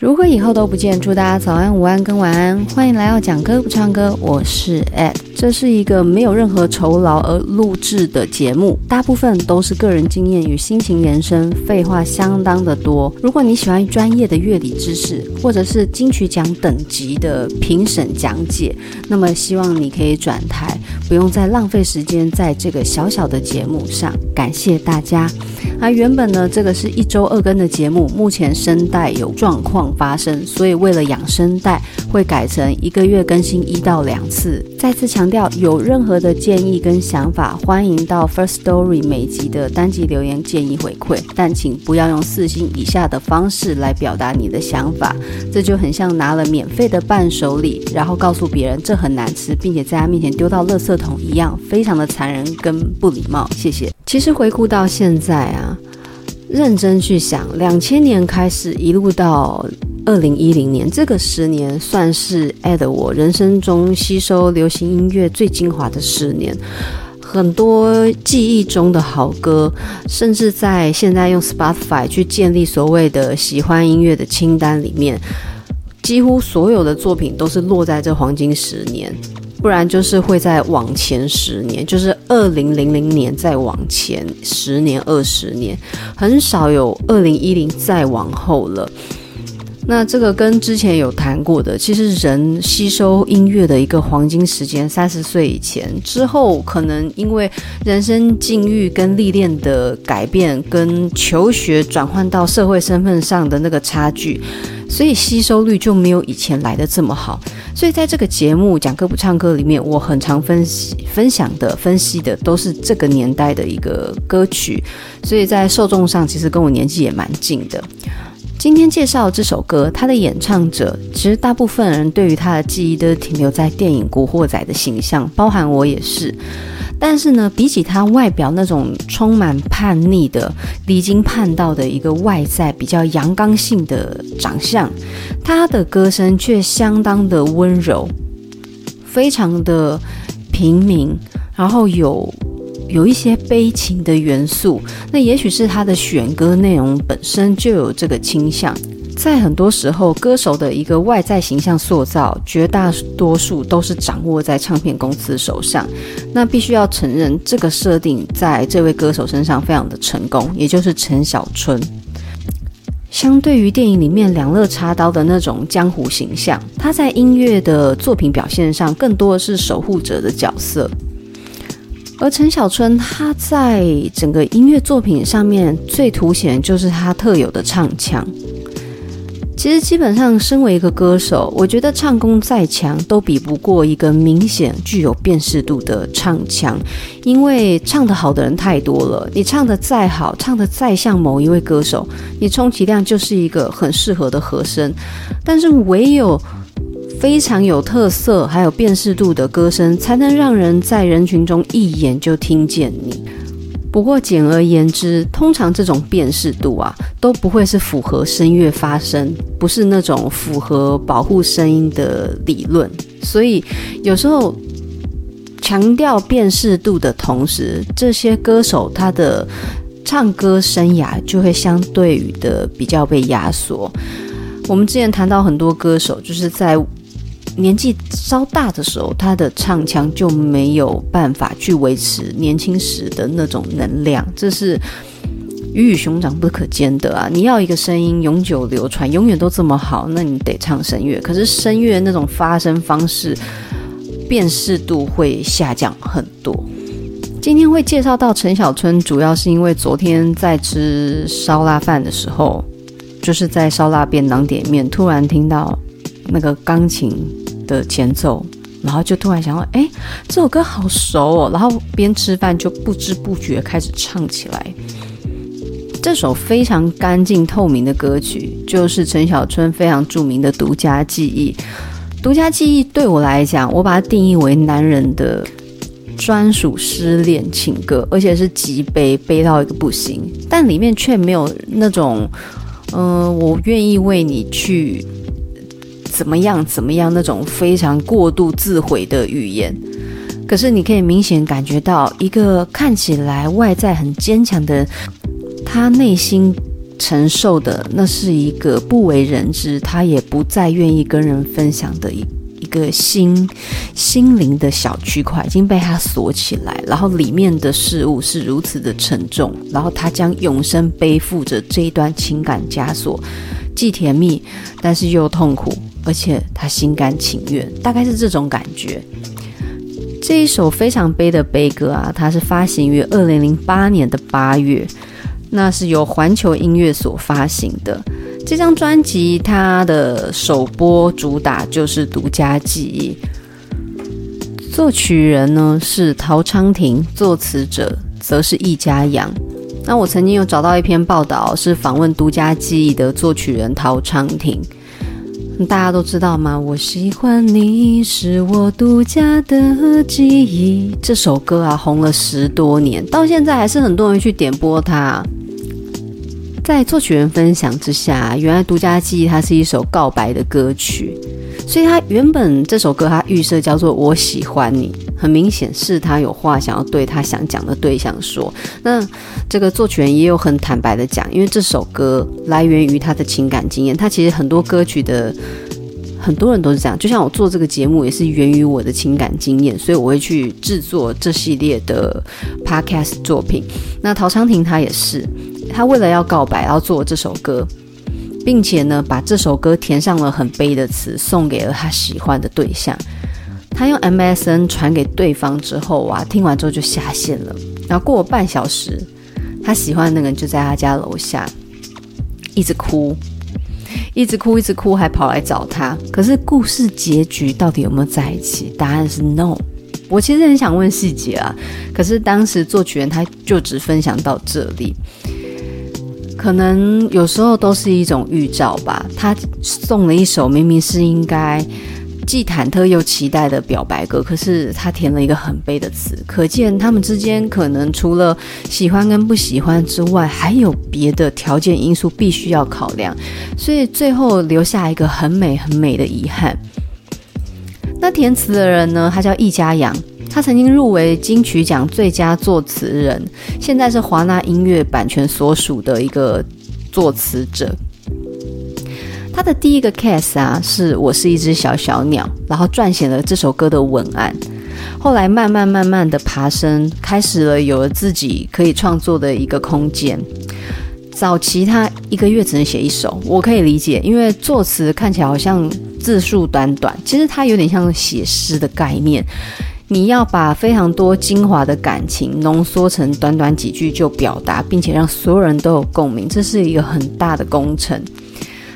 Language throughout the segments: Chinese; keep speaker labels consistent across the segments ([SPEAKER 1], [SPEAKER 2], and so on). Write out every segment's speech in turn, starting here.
[SPEAKER 1] 如果以后都不见，祝大家早安、午安跟晚安。欢迎来到讲歌不唱歌，我是 Ed。这是一个没有任何酬劳而录制的节目，大部分都是个人经验与心情延伸，废话相当的多。如果你喜欢专业的乐理知识，或者是金曲奖等级的评审讲解，那么希望你可以转台，不用再浪费时间在这个小小的节目上。感谢大家。啊，原本呢，这个是一周二更的节目，目前声带有状况发生，所以为了养声带，会改成一个月更新一到两次。再次强调，有任何的建议跟想法，欢迎到 First Story 每集的单集留言建议回馈，但请不要用四星以下的方式来表达你的想法，这就很像拿了免费的伴手礼，然后告诉别人这很难吃，并且在他面前丢到垃圾桶一样，非常的残忍跟不礼貌。谢谢。其实回顾到现在啊，认真去想，两千年开始一路到二零一零年，这个十年算是 Ed 我人生中吸收流行音乐最精华的十年。很多记忆中的好歌，甚至在现在用 Spotify 去建立所谓的喜欢音乐的清单里面，几乎所有的作品都是落在这黄金十年。不然就是会在往前十年，就是二零零零年再往前十年、二十年，很少有二零一零再往后了。那这个跟之前有谈过的，其实人吸收音乐的一个黄金时间，三十岁以前之后，可能因为人生境遇跟历练的改变，跟求学转换到社会身份上的那个差距，所以吸收率就没有以前来的这么好。所以在这个节目讲歌不唱歌里面，我很常分析、分享的、分析的都是这个年代的一个歌曲，所以在受众上其实跟我年纪也蛮近的。今天介绍这首歌，它的演唱者其实大部分人对于他的记忆都停留在电影《古惑仔》的形象，包含我也是。但是呢，比起他外表那种充满叛逆的、离经叛道的一个外在，比较阳刚性的长相，他的歌声却相当的温柔，非常的平民，然后有。有一些悲情的元素，那也许是他的选歌内容本身就有这个倾向。在很多时候，歌手的一个外在形象塑造，绝大多数都是掌握在唱片公司手上。那必须要承认，这个设定在这位歌手身上非常的成功，也就是陈小春。相对于电影里面两肋插刀的那种江湖形象，他在音乐的作品表现上，更多的是守护者的角色。而陈小春，他在整个音乐作品上面最凸显就是他特有的唱腔。其实基本上，身为一个歌手，我觉得唱功再强都比不过一个明显具有辨识度的唱腔，因为唱得好的人太多了。你唱得再好，唱得再像某一位歌手，你充其量就是一个很适合的和声。但是唯有非常有特色，还有辨识度的歌声，才能让人在人群中一眼就听见你。不过简而言之，通常这种辨识度啊，都不会是符合声乐发声，不是那种符合保护声音的理论。所以有时候强调辨识度的同时，这些歌手他的唱歌生涯就会相对于的比较被压缩。我们之前谈到很多歌手，就是在年纪稍大的时候，他的唱腔就没有办法去维持年轻时的那种能量，这是鱼与熊掌不可兼得啊！你要一个声音永久流传，永远都这么好，那你得唱声乐。可是声乐那种发声方式，辨识度会下降很多。今天会介绍到陈小春，主要是因为昨天在吃烧腊饭的时候，就是在烧腊便当店面，突然听到那个钢琴。的前奏，然后就突然想到，哎，这首歌好熟哦，然后边吃饭就不知不觉开始唱起来。这首非常干净透明的歌曲，就是陈小春非常著名的《独家记忆》。《独家记忆》对我来讲，我把它定义为男人的专属失恋情歌，而且是极悲，悲到一个不行，但里面却没有那种，嗯、我愿意为你去。怎么样？怎么样？那种非常过度自毁的语言，可是你可以明显感觉到，一个看起来外在很坚强的人，他内心承受的，那是一个不为人知，他也不再愿意跟人分享的一一个心心灵的小区块，已经被他锁起来。然后里面的事物是如此的沉重，然后他将永生背负着这一段情感枷锁，既甜蜜，但是又痛苦，而且他心甘情愿，大概是这种感觉。这一首非常悲的悲歌啊，它是发行于二零零八年的八月，那是由环球音乐所发行的。这张专辑它的首播主打就是《独家记忆》，作曲人呢是陶昌廷，作词者则是易家扬。那我曾经有找到一篇报道，是访问《独家记忆》的作曲人陶昌廷。大家都知道吗？我喜欢你是我独家的记忆。这首歌啊，红了十多年，到现在还是很多人去点播它。在作曲人分享之下，原来独家记忆它是一首告白的歌曲。所以它原本这首歌它预设叫做“我喜欢你”，很明显是他有话想要对他想讲的对象说。那这个作曲人也有很坦白的讲，因为这首歌来源于他的情感经验。他其实很多歌曲的很多人都是这样，就像我做这个节目也是源于我的情感经验，所以我会去制作这系列的 podcast 作品。那陶昌廷他也是，他为了要告白，要做这首歌。并且呢，把这首歌填上了很悲的词，送给了他喜欢的对象。他用 MSN 传给对方之后啊，听完之后就下线了。然后过了半小时，他喜欢的那个人就在他家楼下，一直哭，一直哭，一直哭，还跑来找他。可是故事结局到底有没有在一起？答案是 no。我其实很想问细节啊，可是当时作曲人他就只分享到这里。可能有时候都是一种预兆吧。他送了一首明明是应该既忐忑又期待的表白歌，可是他填了一个很悲的词，可见他们之间可能除了喜欢跟不喜欢之外，还有别的条件因素必须要考量，所以最后留下一个很美很美的遗憾。那填词的人呢？他叫易家扬。他曾经入围金曲奖最佳作词人，现在是华纳音乐版权所属的一个作词者。他的第一个 case 啊，是我是一只小小鸟，然后撰写了这首歌的文案。后来慢慢慢慢的爬升，开始了有了自己可以创作的一个空间。早期他一个月只能写一首，我可以理解，因为作词看起来好像字数短短，其实他有点像写诗的概念。你要把非常多精华的感情浓缩成短短几句就表达，并且让所有人都有共鸣，这是一个很大的工程。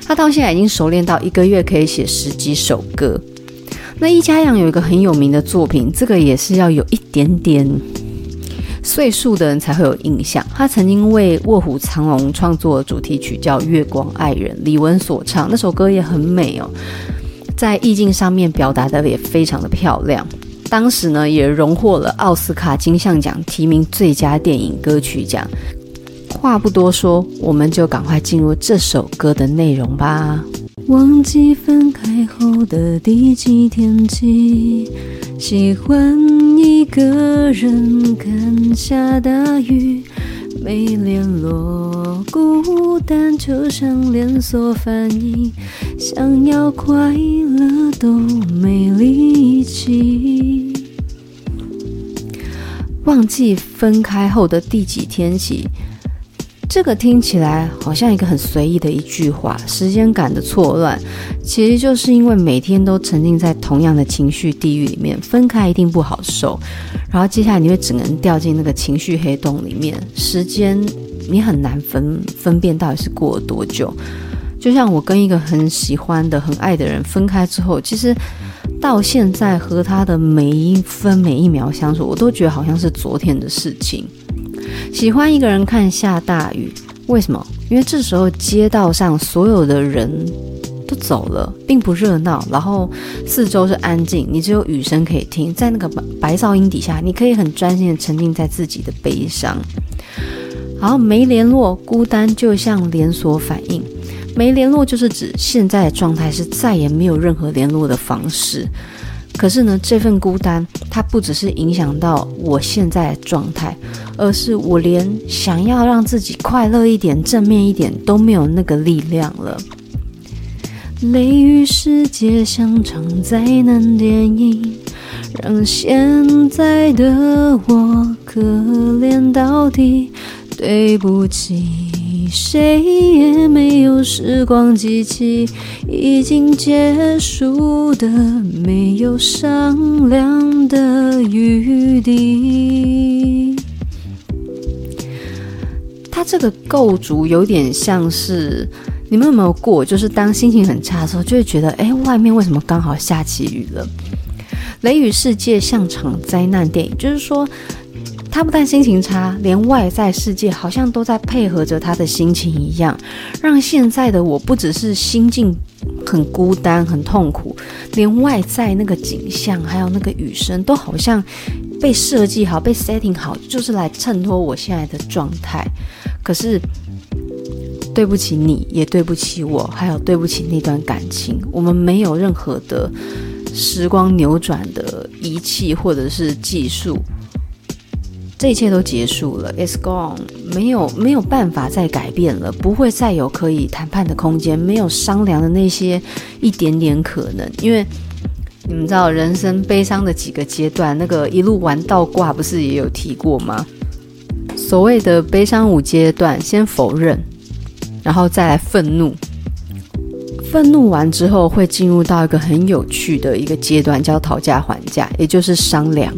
[SPEAKER 1] 他到现在已经熟练到一个月可以写十几首歌。那易家扬有一个很有名的作品，这个也是要有一点点岁数的人才会有印象。他曾经为《卧虎藏龙》创作主题曲叫《月光爱人》，李玟所唱，那首歌也很美哦，在意境上面表达的也非常的漂亮。当时呢，也荣获了奥斯卡金像奖提名最佳电影歌曲奖。话不多说，我们就赶快进入这首歌的内容吧。忘记分开后的第几天起，喜欢一个人看下大雨。没联络，孤单就像连锁反应，想要快乐都没力气。忘记分开后的第几天起。这个听起来好像一个很随意的一句话，时间感的错乱，其实就是因为每天都沉浸在同样的情绪地狱里面，分开一定不好受，然后接下来你会只能掉进那个情绪黑洞里面，时间你很难分分辨到底是过了多久。就像我跟一个很喜欢的、很爱的人分开之后，其实到现在和他的每一分每一秒相处，我都觉得好像是昨天的事情。喜欢一个人看下大雨，为什么？因为这时候街道上所有的人都走了，并不热闹，然后四周是安静，你只有雨声可以听。在那个白噪音底下，你可以很专心的沉浸在自己的悲伤。然后没联络，孤单就像连锁反应。没联络就是指现在的状态是再也没有任何联络的方式。可是呢，这份孤单，它不只是影响到我现在的状态，而是我连想要让自己快乐一点、正面一点都没有那个力量了。雷雨世界像场灾难电影，让现在的我可怜到底。对不起。谁也没有时光机器，已经结束的没有商量的余地。它这个构筑有点像是你们有没有过？就是当心情很差的时候，就会觉得，哎，外面为什么刚好下起雨了？雷雨世界像场灾难电影，就是说。他不但心情差，连外在世界好像都在配合着他的心情一样，让现在的我不只是心境很孤单、很痛苦，连外在那个景象，还有那个雨声，都好像被设计好、被 setting 好，就是来衬托我现在的状态。可是，对不起你，也对不起我，还有对不起那段感情，我们没有任何的时光扭转的仪器或者是技术。这一切都结束了，It's gone，没有没有办法再改变了，不会再有可以谈判的空间，没有商量的那些一点点可能，因为你们知道人生悲伤的几个阶段，那个一路玩倒挂不是也有提过吗？所谓的悲伤五阶段，先否认，然后再来愤怒，愤怒完之后会进入到一个很有趣的一个阶段，叫讨价还价，也就是商量。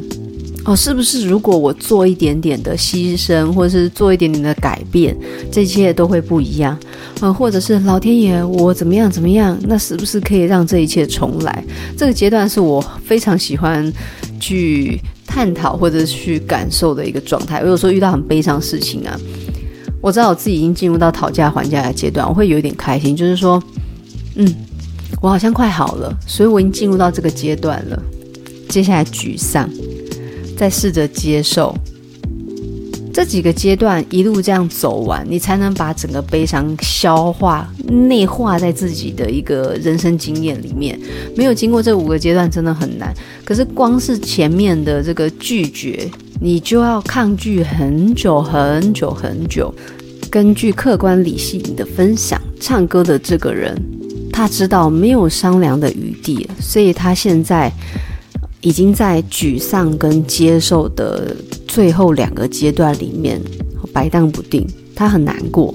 [SPEAKER 1] 哦，是不是如果我做一点点的牺牲，或者是做一点点的改变，这一切都会不一样？嗯，或者是老天爷，我怎么样怎么样？那是不是可以让这一切重来？这个阶段是我非常喜欢去探讨或者去感受的一个状态。我有时候遇到很悲伤的事情啊，我知道我自己已经进入到讨价还价的阶段，我会有一点开心，就是说，嗯，我好像快好了，所以我已经进入到这个阶段了。接下来沮丧。再试着接受这几个阶段，一路这样走完，你才能把整个悲伤消化、内化在自己的一个人生经验里面。没有经过这五个阶段，真的很难。可是光是前面的这个拒绝，你就要抗拒很久很久很久。根据客观理性的分享，唱歌的这个人，他知道没有商量的余地，所以他现在。已经在沮丧跟接受的最后两个阶段里面摆荡不定，他很难过，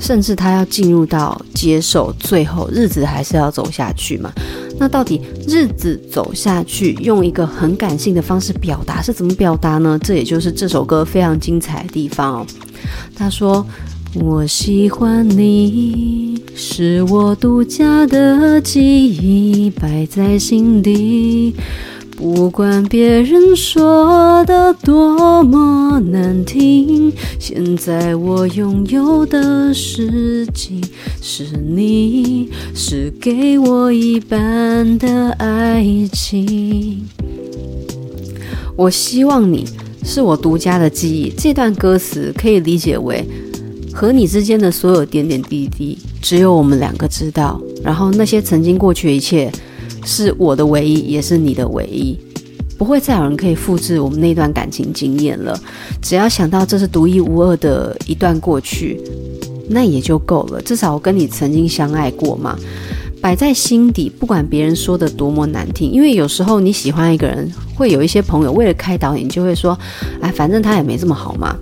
[SPEAKER 1] 甚至他要进入到接受，最后日子还是要走下去嘛？那到底日子走下去，用一个很感性的方式表达是怎么表达呢？这也就是这首歌非常精彩的地方哦。他说：“我喜欢你，是我独家的记忆，摆在心底。”不管别人说的多么难听，现在我拥有的事情是你，是给我一半的爱情。我希望你是我独家的记忆。这段歌词可以理解为和你之间的所有点点滴滴，只有我们两个知道。然后那些曾经过去的一切。是我的唯一，也是你的唯一，不会再有人可以复制我们那段感情经验了。只要想到这是独一无二的一段过去，那也就够了。至少我跟你曾经相爱过嘛，摆在心底，不管别人说的多么难听。因为有时候你喜欢一个人，会有一些朋友为了开导你，就会说：“哎，反正他也没这么好嘛。”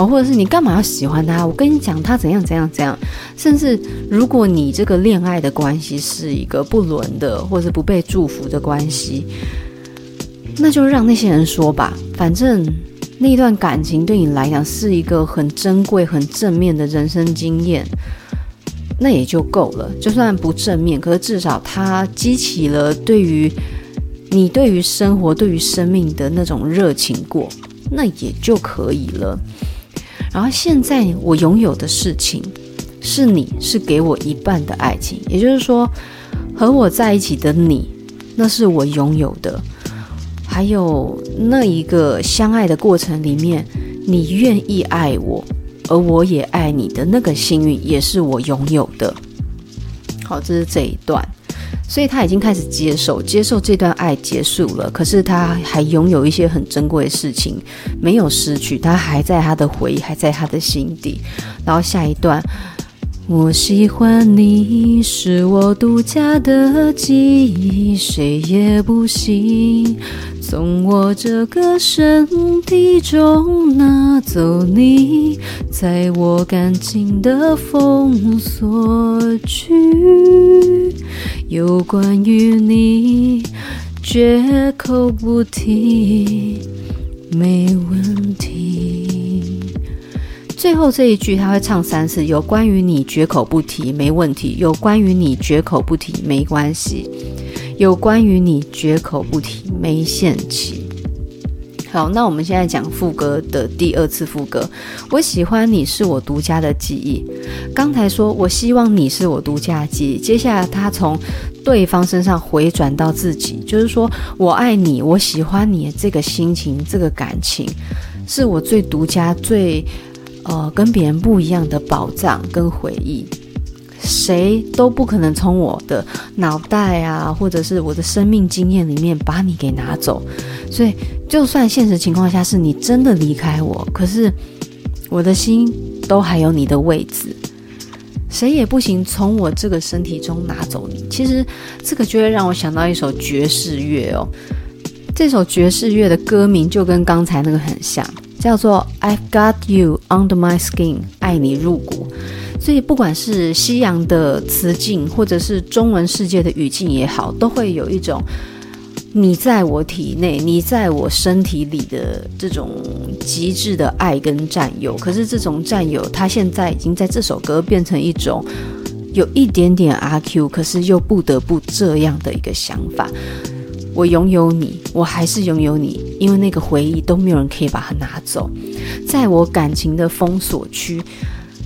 [SPEAKER 1] 哦，或者是你干嘛要喜欢他？我跟你讲，他怎样怎样怎样。甚至如果你这个恋爱的关系是一个不伦的，或者是不被祝福的关系，那就让那些人说吧。反正那一段感情对你来讲是一个很珍贵、很正面的人生经验，那也就够了。就算不正面，可是至少它激起了对于你对于生活、对于生命的那种热情过，那也就可以了。然后现在我拥有的事情，是你是给我一半的爱情，也就是说，和我在一起的你，那是我拥有的。还有那一个相爱的过程里面，你愿意爱我，而我也爱你的那个幸运，也是我拥有的。好，这是这一段。所以他已经开始接受，接受这段爱结束了，可是他还拥有一些很珍贵的事情没有失去，他还在他的回忆，还在他的心底。然后下一段，我喜欢你是我独家的记忆，谁也不行从我这个身体中拿走你，在我感情的封锁区。有关于你，绝口不提，没问题。最后这一句他会唱三次。有关于你，绝口不提，没问题。有关于你，绝口不提，没关系。有关于你，绝口不提，没限期。好，那我们现在讲副歌的第二次副歌。我喜欢你是我独家的记忆。刚才说我希望你是我独家记忆，接下来他从对方身上回转到自己，就是说我爱你，我喜欢你这个心情，这个感情，是我最独家、最呃跟别人不一样的宝藏跟回忆。谁都不可能从我的脑袋啊，或者是我的生命经验里面把你给拿走。所以，就算现实情况下是你真的离开我，可是我的心都还有你的位置，谁也不行从我这个身体中拿走你。其实，这个就会让我想到一首爵士乐哦。这首爵士乐的歌名就跟刚才那个很像，叫做《I've Got You Under My Skin》，爱你入骨。所以，不管是西洋的词境，或者是中文世界的语境也好，都会有一种。你在我体内，你在我身体里的这种极致的爱跟占有，可是这种占有，它现在已经在这首歌变成一种有一点点阿 Q，可是又不得不这样的一个想法。我拥有你，我还是拥有你，因为那个回忆都没有人可以把它拿走，在我感情的封锁区。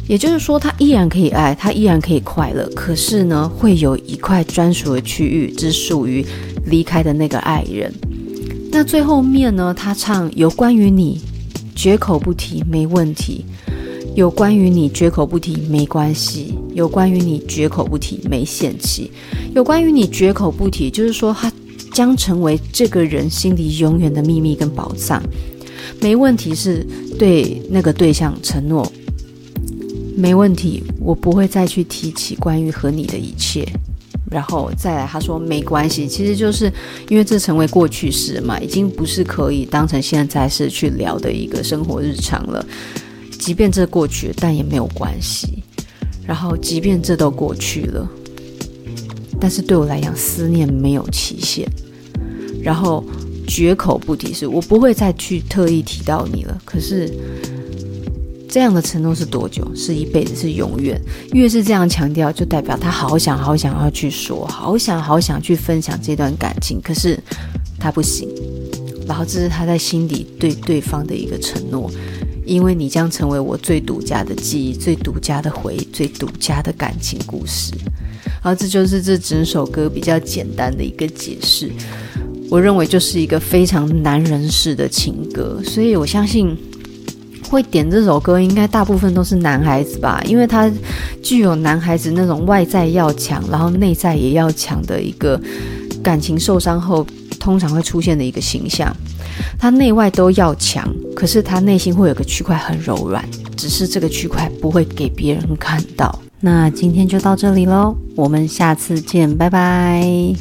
[SPEAKER 1] 也就是说，他依然可以爱，他依然可以快乐，可是呢，会有一块专属的区域，只属于离开的那个爱人。那最后面呢，他唱有关于你，绝口不提，没问题；有关于你，绝口不提，没关系；有关于你，绝口不提，没限期；有关于你，绝口不提，就是说，他将成为这个人心里永远的秘密跟宝藏。没问题，是对那个对象承诺。没问题，我不会再去提起关于和你的一切。然后再来，他说没关系，其实就是因为这成为过去式嘛，已经不是可以当成现在是去聊的一个生活日常了。即便这过去，但也没有关系。然后，即便这都过去了，但是对我来讲，思念没有期限。然后，绝口不提，是我不会再去特意提到你了。可是。这样的承诺是多久？是一辈子，是永远。越是这样强调，就代表他好想好想要去说，好想好想去分享这段感情，可是他不行。然后这是他在心底对对方的一个承诺，因为你将成为我最独家的记忆、最独家的回忆、最独家的感情故事。然后这就是这整首歌比较简单的一个解释。我认为就是一个非常男人式的情歌，所以我相信。会点这首歌，应该大部分都是男孩子吧，因为他具有男孩子那种外在要强，然后内在也要强的一个感情受伤后通常会出现的一个形象。他内外都要强，可是他内心会有个区块很柔软，只是这个区块不会给别人看到。那今天就到这里喽，我们下次见，拜拜。